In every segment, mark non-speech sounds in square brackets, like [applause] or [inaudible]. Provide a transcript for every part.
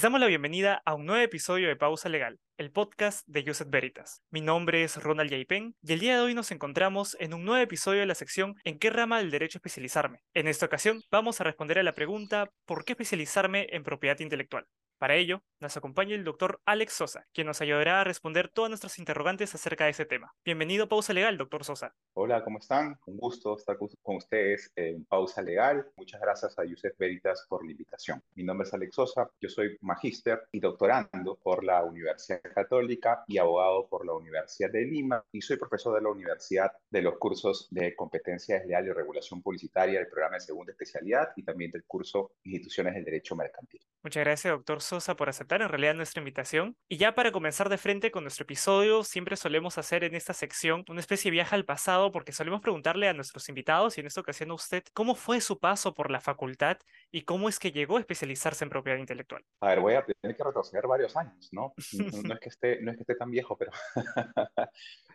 Les damos la bienvenida a un nuevo episodio de Pausa Legal, el podcast de Yuset Veritas. Mi nombre es Ronald Yaipen y el día de hoy nos encontramos en un nuevo episodio de la sección ¿En qué rama del derecho especializarme? En esta ocasión vamos a responder a la pregunta ¿por qué especializarme en propiedad intelectual? Para ello, nos acompaña el doctor Alex Sosa, quien nos ayudará a responder todas nuestras interrogantes acerca de ese tema. Bienvenido a Pausa Legal, doctor Sosa. Hola, ¿cómo están? Un gusto estar con ustedes en Pausa Legal. Muchas gracias a Yusef Veritas por la invitación. Mi nombre es Alex Sosa, yo soy magíster y doctorando por la Universidad Católica y abogado por la Universidad de Lima y soy profesor de la Universidad de los cursos de competencia desleal y regulación publicitaria del programa de segunda especialidad y también del curso Instituciones del Derecho Mercantil. Muchas gracias, doctor Sosa, por aceptar en realidad nuestra invitación. Y ya para comenzar de frente con nuestro episodio, siempre solemos hacer en esta sección una especie de viaje al pasado porque solemos preguntarle a nuestros invitados y en esta ocasión a usted cómo fue su paso por la facultad y cómo es que llegó a especializarse en propiedad intelectual. A ver, voy a tener que retroceder varios años, ¿no? [laughs] No, es, que esté, no es que esté tan viejo, pero [laughs]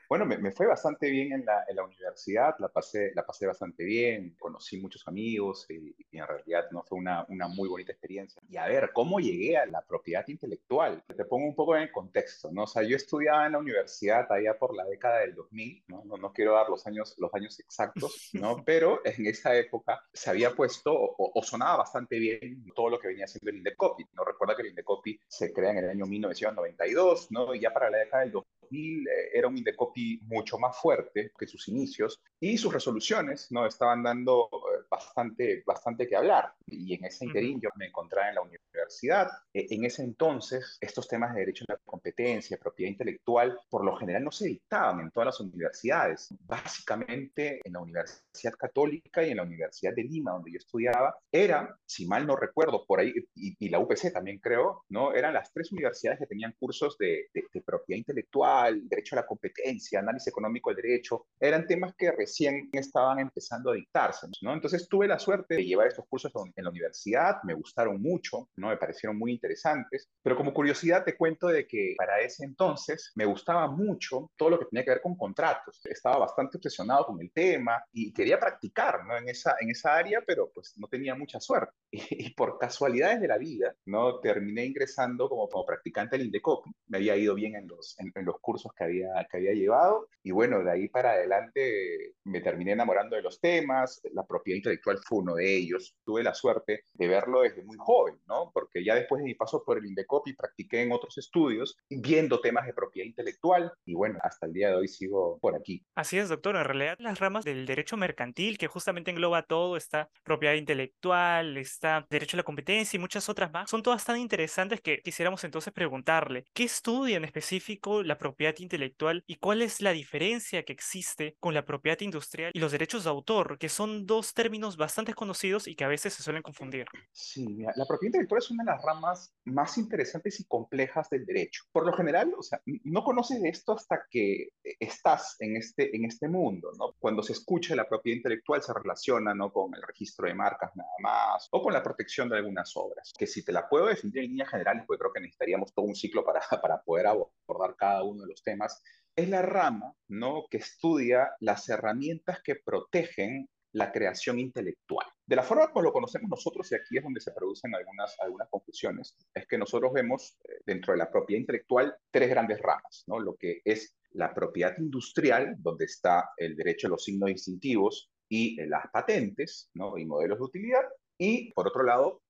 Bueno, me, fue bastante bien en la, en la, universidad, la pasé, la pasé bastante bien, conocí muchos amigos y, en realidad no fue una, una, muy bonita experiencia. Y a ver, ¿cómo llegué a la propiedad intelectual? Te pongo un poco en el contexto, ¿no? O sea, yo estudiaba en la universidad allá por la década del 2000, ¿no? No, no quiero dar los años, los años exactos, ¿no? [laughs] Pero en esa época se había puesto o, o sonaba bastante bien todo lo que venía haciendo el Indecopi. No recuerda que el Indecopi se crea en el año 1992, ¿no? Y ya para la década del 2000 eh, era un Indecopi mucho más fuerte que sus inicios y sus resoluciones no estaban dando bastante, bastante que hablar. Y en ese interín yo me encontraba en la universidad. E, en ese entonces, estos temas de derecho a la competencia, propiedad intelectual, por lo general no se dictaban en todas las universidades. Básicamente en la Universidad Católica y en la Universidad de Lima, donde yo estudiaba, era, si mal no recuerdo, por ahí, y, la UPC también creo, ¿no? Eran las tres universidades que tenían cursos de, de propiedad intelectual derecho a la competencia, análisis económico del derecho, eran temas que recién estaban empezando a dictarse, ¿no? Entonces tuve la suerte de llevar estos cursos en la universidad, me gustaron mucho, ¿no? Me parecieron muy interesantes, pero como curiosidad te cuento de que para ese entonces me gustaba mucho todo lo que tenía que ver con contratos. Estaba bastante obsesionado con el tema y quería practicar, ¿no? En esa, en esa área, pero pues no tenía mucha suerte. [laughs] Y, por casualidades de la vida, ¿no? Terminé ingresando como, como practicante al INDECOPI. Me había ido bien en los, en, en los cursos que había, que había llevado. Y bueno, de ahí para adelante me terminé enamorando de los temas. La propiedad intelectual fue uno de ellos. Tuve la suerte de verlo desde muy joven, ¿no? Porque ya después de mi paso por el Indecopi practiqué en otros estudios viendo temas de propiedad intelectual. Y bueno, hasta el día de hoy sigo por aquí. Así es, doctor. En realidad, las ramas del derecho mercantil, que justamente engloba todo, está propiedad intelectual, está derecho a la competencia y muchas otras más, son todas tan interesantes que quisiéramos entonces preguntarle, ¿qué estudia en específico la propiedad intelectual y cuál es la diferencia que existe con la propiedad industrial y los derechos de autor, que son dos términos bastante conocidos y que a veces se suelen confundir. Sí, la propiedad intelectual es una de las ramas más interesantes y complejas del derecho. Por lo general, o sea, no conoces esto hasta que estás en este, en este mundo, ¿no? Cuando se escucha la propiedad intelectual se relaciona, ¿no? Con el registro de marcas nada más, o con la protección de algunas obras, que si te la puedo definir en líneas generales, pues creo que necesitaríamos todo un ciclo para, [laughs] para poder abordar cada uno los temas, es la rama ¿no? que estudia las herramientas que protegen la creación intelectual. De la forma como lo conocemos nosotros, y aquí es donde se producen algunas, algunas confusiones, es que nosotros vemos eh, dentro de la propiedad intelectual tres grandes ramas, ¿no? Lo que es la propiedad industrial, donde está el derecho a los signos distintivos y eh, las patentes, ¿no? Y modelos de utilidad, y por otro lado,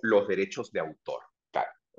los derechos de autor.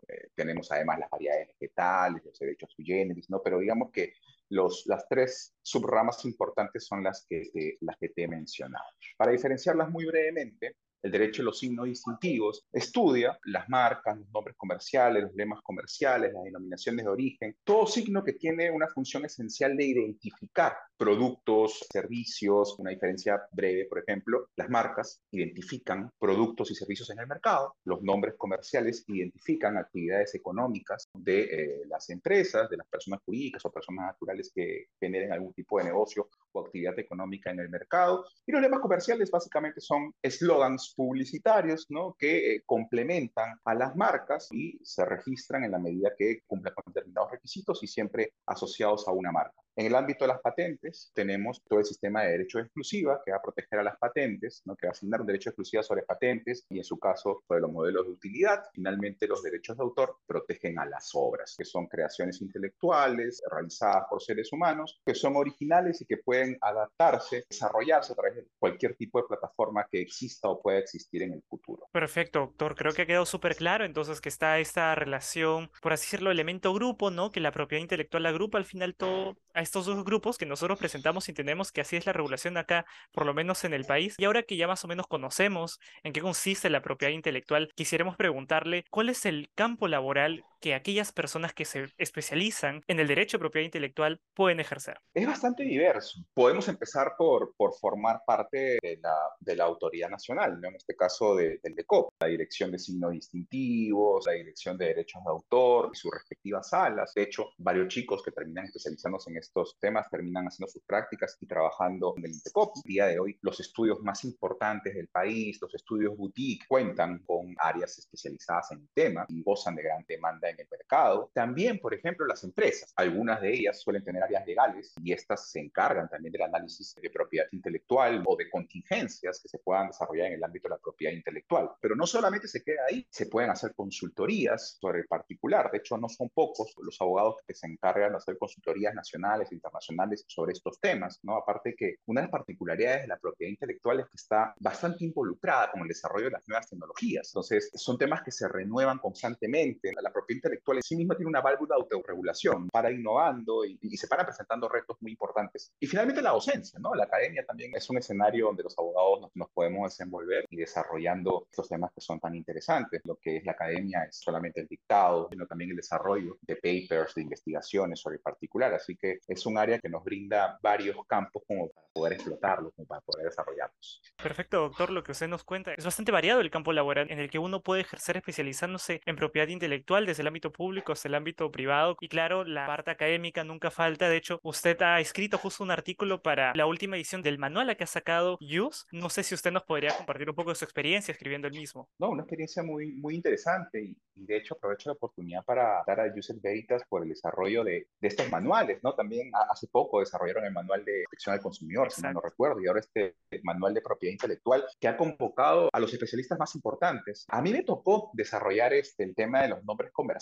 Eh, tenemos además las variedades vegetales, los derechos sui generis, ¿no? Pero digamos que los, las tres subramas importantes son las que, las que te he mencionado. Para diferenciarlas muy brevemente, el derecho a los signos distintivos, estudia las marcas, los nombres comerciales, los lemas comerciales, las denominaciones de origen, todo signo que tiene una función esencial de identificar productos, servicios, una diferencia breve, por ejemplo, las marcas identifican productos y servicios en el mercado, los nombres comerciales identifican actividades económicas de eh, las empresas, de las personas jurídicas o personas naturales que generen algún tipo de negocio o actividad económica en el mercado, y los lemas comerciales básicamente son eslogans publicitarios ¿no? que eh, complementan a las marcas y se registran en la medida que cumplan con determinados requisitos y siempre asociados a una marca. En el ámbito de las patentes, tenemos todo el sistema de derecho exclusiva que va a proteger a las patentes, ¿no? que va a asignar un derecho exclusivo sobre patentes y en su caso sobre los modelos de utilidad. Finalmente, los derechos de autor protegen a las obras, que son creaciones intelectuales realizadas por seres humanos, que son originales y que pueden adaptarse, desarrollarse a través de cualquier tipo de plataforma que exista o pueda existir en el futuro. Perfecto, doctor. Creo que ha quedado súper claro entonces que está esta relación, por así decirlo, elemento grupo, ¿no? Que la propiedad intelectual agrupa al final todo a estos dos grupos que nosotros presentamos y entendemos que así es la regulación acá, por lo menos en el país. Y ahora que ya más o menos conocemos en qué consiste la propiedad intelectual, quisiéramos preguntarle cuál es el campo laboral que aquellas personas que se especializan en el derecho de propiedad intelectual pueden ejercer? Es bastante diverso. Podemos empezar por, por formar parte de la, de la autoridad nacional, ¿no? en este caso de, del DECOP, la Dirección de Signos Distintivos, la Dirección de Derechos de Autor y sus respectivas salas. De hecho, varios chicos que terminan especializándose en estos temas terminan haciendo sus prácticas y trabajando en el DECOP. El día de hoy, los estudios más importantes del país, los estudios boutique, cuentan con áreas especializadas en el tema y gozan de gran demanda en el mercado. También, por ejemplo, las empresas. Algunas de ellas suelen tener áreas legales y estas se encargan también del análisis de propiedad intelectual o de contingencias que se puedan desarrollar en el ámbito de la propiedad intelectual. Pero no solamente se queda ahí, se pueden hacer consultorías sobre el particular. De hecho, no son pocos los abogados que se encargan de hacer consultorías nacionales e internacionales sobre estos temas, ¿no? Aparte que una de las particularidades de la propiedad intelectual es que está bastante involucrada con el desarrollo de las nuevas tecnologías. Entonces, son temas que se renuevan constantemente. La propiedad intelectual en sí misma tiene una válvula de autorregulación para innovando y, y, se para presentando retos muy importantes. Y finalmente la docencia, ¿no? La academia también es un escenario donde los abogados nos, nos podemos desenvolver y desarrollando estos temas que son tan interesantes. Lo que es la academia es solamente el dictado, sino también el desarrollo de papers, de investigaciones sobre el particular. Así que es un área que nos brinda varios campos como para poder explotarlos, como para poder desarrollarlos. Perfecto, doctor. Lo que usted nos cuenta es bastante variado el campo laboral en el que uno puede ejercer especializándose en propiedad intelectual desde el ámbito público hasta el ámbito privado. Y claro, la parte académica nunca falta. De hecho, usted ha escrito justo un artículo para la última edición del manual a que ha sacado Use. No sé si usted nos podría compartir un poco de su experiencia escribiendo el mismo. No, una experiencia muy, muy interesante y, y de hecho aprovecho la oportunidad para dar a User Veritas por el desarrollo de, de estos manuales, ¿no? También hace poco desarrollaron el manual de protección al consumidor, Exacto. si no recuerdo, y ahora este manual de propiedad intelectual que ha convocado a los especialistas más importantes. A mí me tocó desarrollar este, el tema de los nombres comerciales,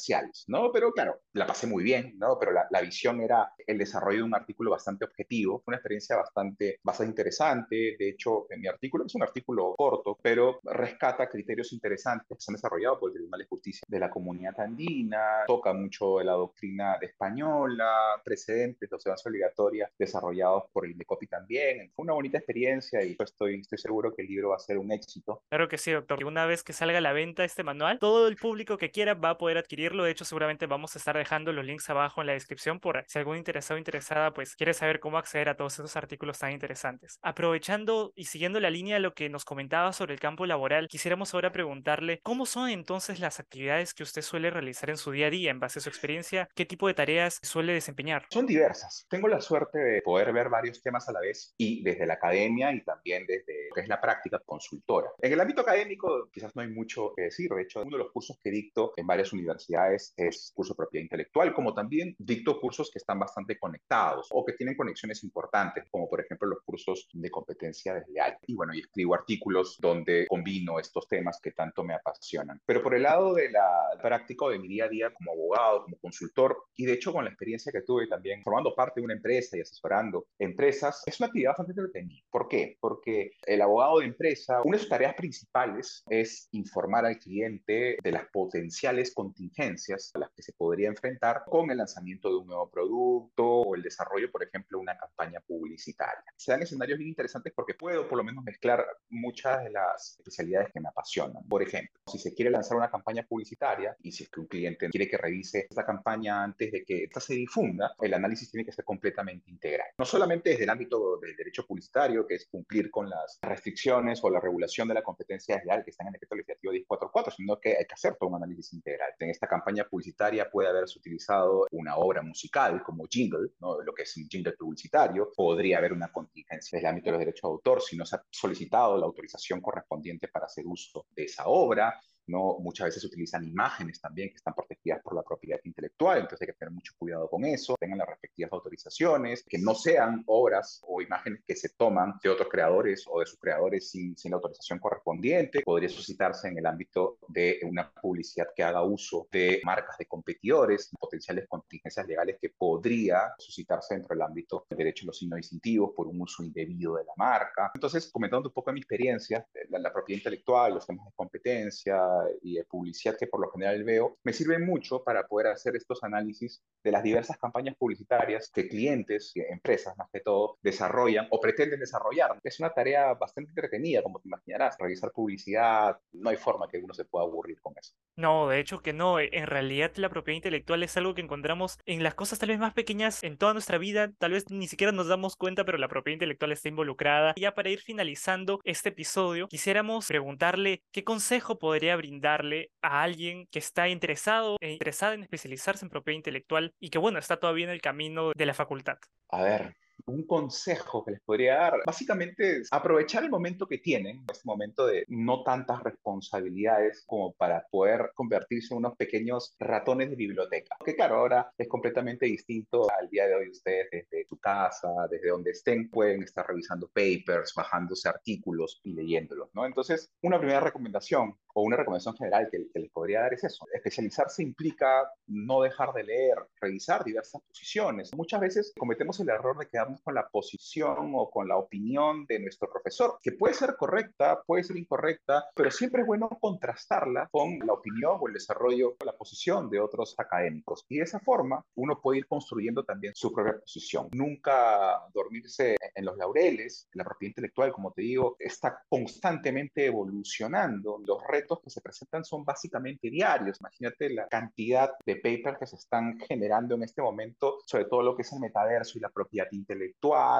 ¿no? Pero claro, la pasé muy bien, ¿no? Pero la, la visión era el desarrollo de un artículo bastante objetivo, una experiencia bastante, bastante interesante. De hecho, en mi artículo es un artículo corto, pero rescata criterios interesantes que se han desarrollado por el Tribunal de Justicia de la Comunidad Andina, toca mucho de la doctrina española, precedentes de observancia obligatoria desarrollados por el INDECOPI también. Fue una bonita experiencia y pues estoy, estoy seguro que el libro va a ser un éxito. Claro que sí, doctor. Una vez que salga a la venta este manual, todo el público que quiera va a poder De hecho, seguramente vamos a estar dejando los links abajo en la descripción por si algún interesado o interesada pues quiere saber cómo acceder a todos esos artículos tan interesantes. Aprovechando y siguiendo la línea de lo que nos comentaba sobre el campo laboral, quisiéramos ahora preguntarle cómo son entonces las actividades que usted suele realizar en su día a día en base a su experiencia, qué tipo de tareas suele desempeñar. Son diversas. Tengo la suerte de poder ver varios temas a la vez y desde la academia y también desde lo que es la práctica consultora. En el ámbito académico quizás no hay mucho que decir. De hecho, uno de los cursos que dicto en varias universidades es curso de propiedad intelectual, como también dicto cursos que están bastante conectados o que tienen conexiones importantes, como por ejemplo los cursos de competencia desleal. Y bueno, y escribo artículos donde combino estos temas que tanto me apasionan. Pero por el lado de la práctica de mi día a día como abogado, como consultor, y de hecho con la experiencia que tuve también formando parte de una empresa y asesorando empresas, es una actividad bastante entretenida. ¿Por qué? Porque el abogado de empresa, una de sus tareas principales es informar al cliente de las potenciales contingencias a las que se podría enfrentar con el lanzamiento de un nuevo producto o el desarrollo, por ejemplo, de una campaña publicitaria. Se dan escenarios bien interesantes porque puedo por lo menos mezclar muchas de las especialidades que me apasionan. Por ejemplo, si se quiere lanzar una campaña publicitaria y si es que un cliente quiere que revise esta campaña antes de que esta se difunda, el análisis tiene que ser completamente integral. No solamente desde el ámbito del derecho publicitario, que es cumplir con las restricciones o la regulación de la competencia desleal que están en el decreto legislativo 1044, sino que hay que hacer todo un análisis integral. En esta campaña publicitaria puede haberse utilizado una obra musical como jingle, ¿no? lo que es un jingle publicitario, podría haber una contingencia del ámbito de los derechos de autor si no se ha solicitado la autorización correspondiente para hacer uso de esa obra, ¿no? Muchas veces se utilizan imágenes también que están protegidas por la propiedad intelectual, entonces hay que tener mucho cuidado con eso, tengan las respectivas autorizaciones, que no sean obras o imágenes que se toman de otros creadores o de sus creadores sin, sin la autorización correspondiente. Podría suscitarse en el ámbito de una publicidad que haga uso de marcas de competidores, potenciales contingencias legales que podría suscitarse dentro del ámbito del derecho a los signos distintivos por un uso indebido de la marca. Entonces, comentando un poco mi experiencia, la, la propiedad intelectual, los temas de competencia y de publicidad que por lo general veo, me sirven mucho para poder hacer estos análisis de las diversas campañas publicitarias que clientes, y empresas más que todo, desarrollan o pretenden desarrollar. Es una tarea bastante entretenida, como te imaginarás, revisar publicidad, no hay forma que uno se pueda aburrir con eso. No, de hecho que no. En realidad la propiedad intelectual es algo que encontramos en las cosas tal vez más pequeñas en toda nuestra vida. Tal vez ni siquiera nos damos cuenta, pero la propiedad intelectual está involucrada. Ya para ir finalizando este episodio, quisiéramos preguntarle qué consejo podría brindarle a alguien que está interesado e interesada en especializarse en propiedad intelectual y que bueno, está todavía en el camino de la facultad. A ver, un consejo que les podría dar, básicamente es aprovechar el momento que tienen, este momento de no tantas responsabilidades como para poder convertirse en unos pequeños ratones de biblioteca. Que claro, ahora es completamente distinto al día de hoy ustedes desde su casa, desde donde estén, pueden estar revisando papers, bajándose artículos y leyéndolos, ¿no? Entonces, una primera recomendación o una recomendación general que, que les podría dar es eso. Especializarse implica no dejar de leer, revisar diversas posiciones. Muchas veces cometemos el error de quedarnos con la posición o con la opinión de nuestro profesor, que puede ser correcta, puede ser incorrecta, pero siempre es bueno contrastarla con la opinión o el desarrollo o la posición de otros académicos. Y de esa forma uno puede ir construyendo también su propia posición. Nunca dormirse en los laureles. La propiedad intelectual, como te digo, está constantemente evolucionando. Los retos que se presentan son básicamente diarios. Imagínate la cantidad de papers que se están generando en este momento sobre todo lo que es el metaverso y la propiedad intelectual,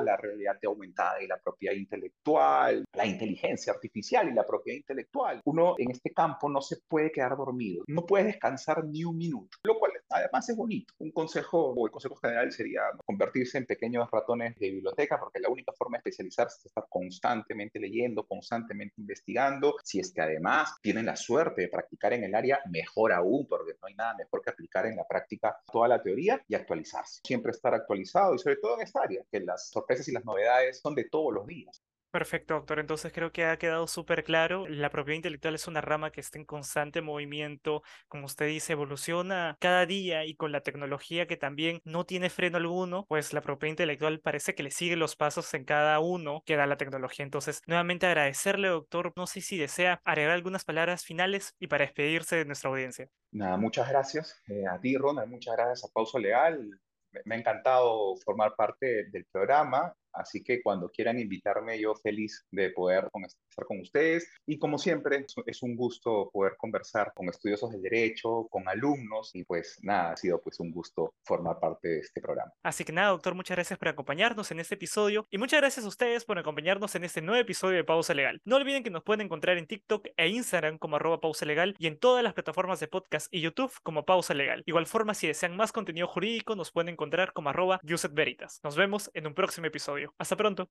la realidad aumentada y la propiedad intelectual, la inteligencia artificial y la propiedad intelectual. Uno en este campo no se puede quedar dormido, no puede descansar ni un minuto, lo cual además es bonito. Un consejo o el consejo general sería convertirse en pequeños ratones de biblioteca, porque la única forma de especializarse es estar constantemente leyendo, constantemente investigando. Si es que además tienen la suerte de practicar en el área, mejor aún, porque no hay nada mejor que aplicar en la práctica toda la teoría y actualizarse. Siempre estar actualizado y sobre todo en esta área, que las sorpresas y las novedades son de todos los días. Perfecto, doctor. Entonces creo que ha quedado súper claro. La propiedad intelectual es una rama que está en constante movimiento, como usted dice, evoluciona cada día y con la tecnología que también no tiene freno alguno, pues la propiedad intelectual parece que le sigue los pasos en cada uno que da la tecnología. Entonces, nuevamente agradecerle, doctor. No sé si desea agregar algunas palabras finales y para despedirse de nuestra audiencia. Nada, muchas gracias eh, a ti, Ronald. Muchas gracias a Pauso Legal. Me ha encantado formar parte del programa Así que cuando quieran invitarme, yo feliz de poder estar con ustedes. Y como siempre, es un gusto poder conversar con estudiosos del derecho, con alumnos. Y pues nada, ha sido pues un gusto formar parte de este programa. Así que nada, doctor, muchas gracias por acompañarnos en este episodio. Y muchas gracias a ustedes por acompañarnos en este nuevo episodio de Pausa Legal. No olviden que nos pueden encontrar en TikTok e Instagram como arroba pausa legal y en todas las plataformas de podcast y YouTube como Pausa Legal. Igual forma, si desean más contenido jurídico, nos pueden encontrar como arroba Veritas. Nos vemos en un próximo Hasta pronto.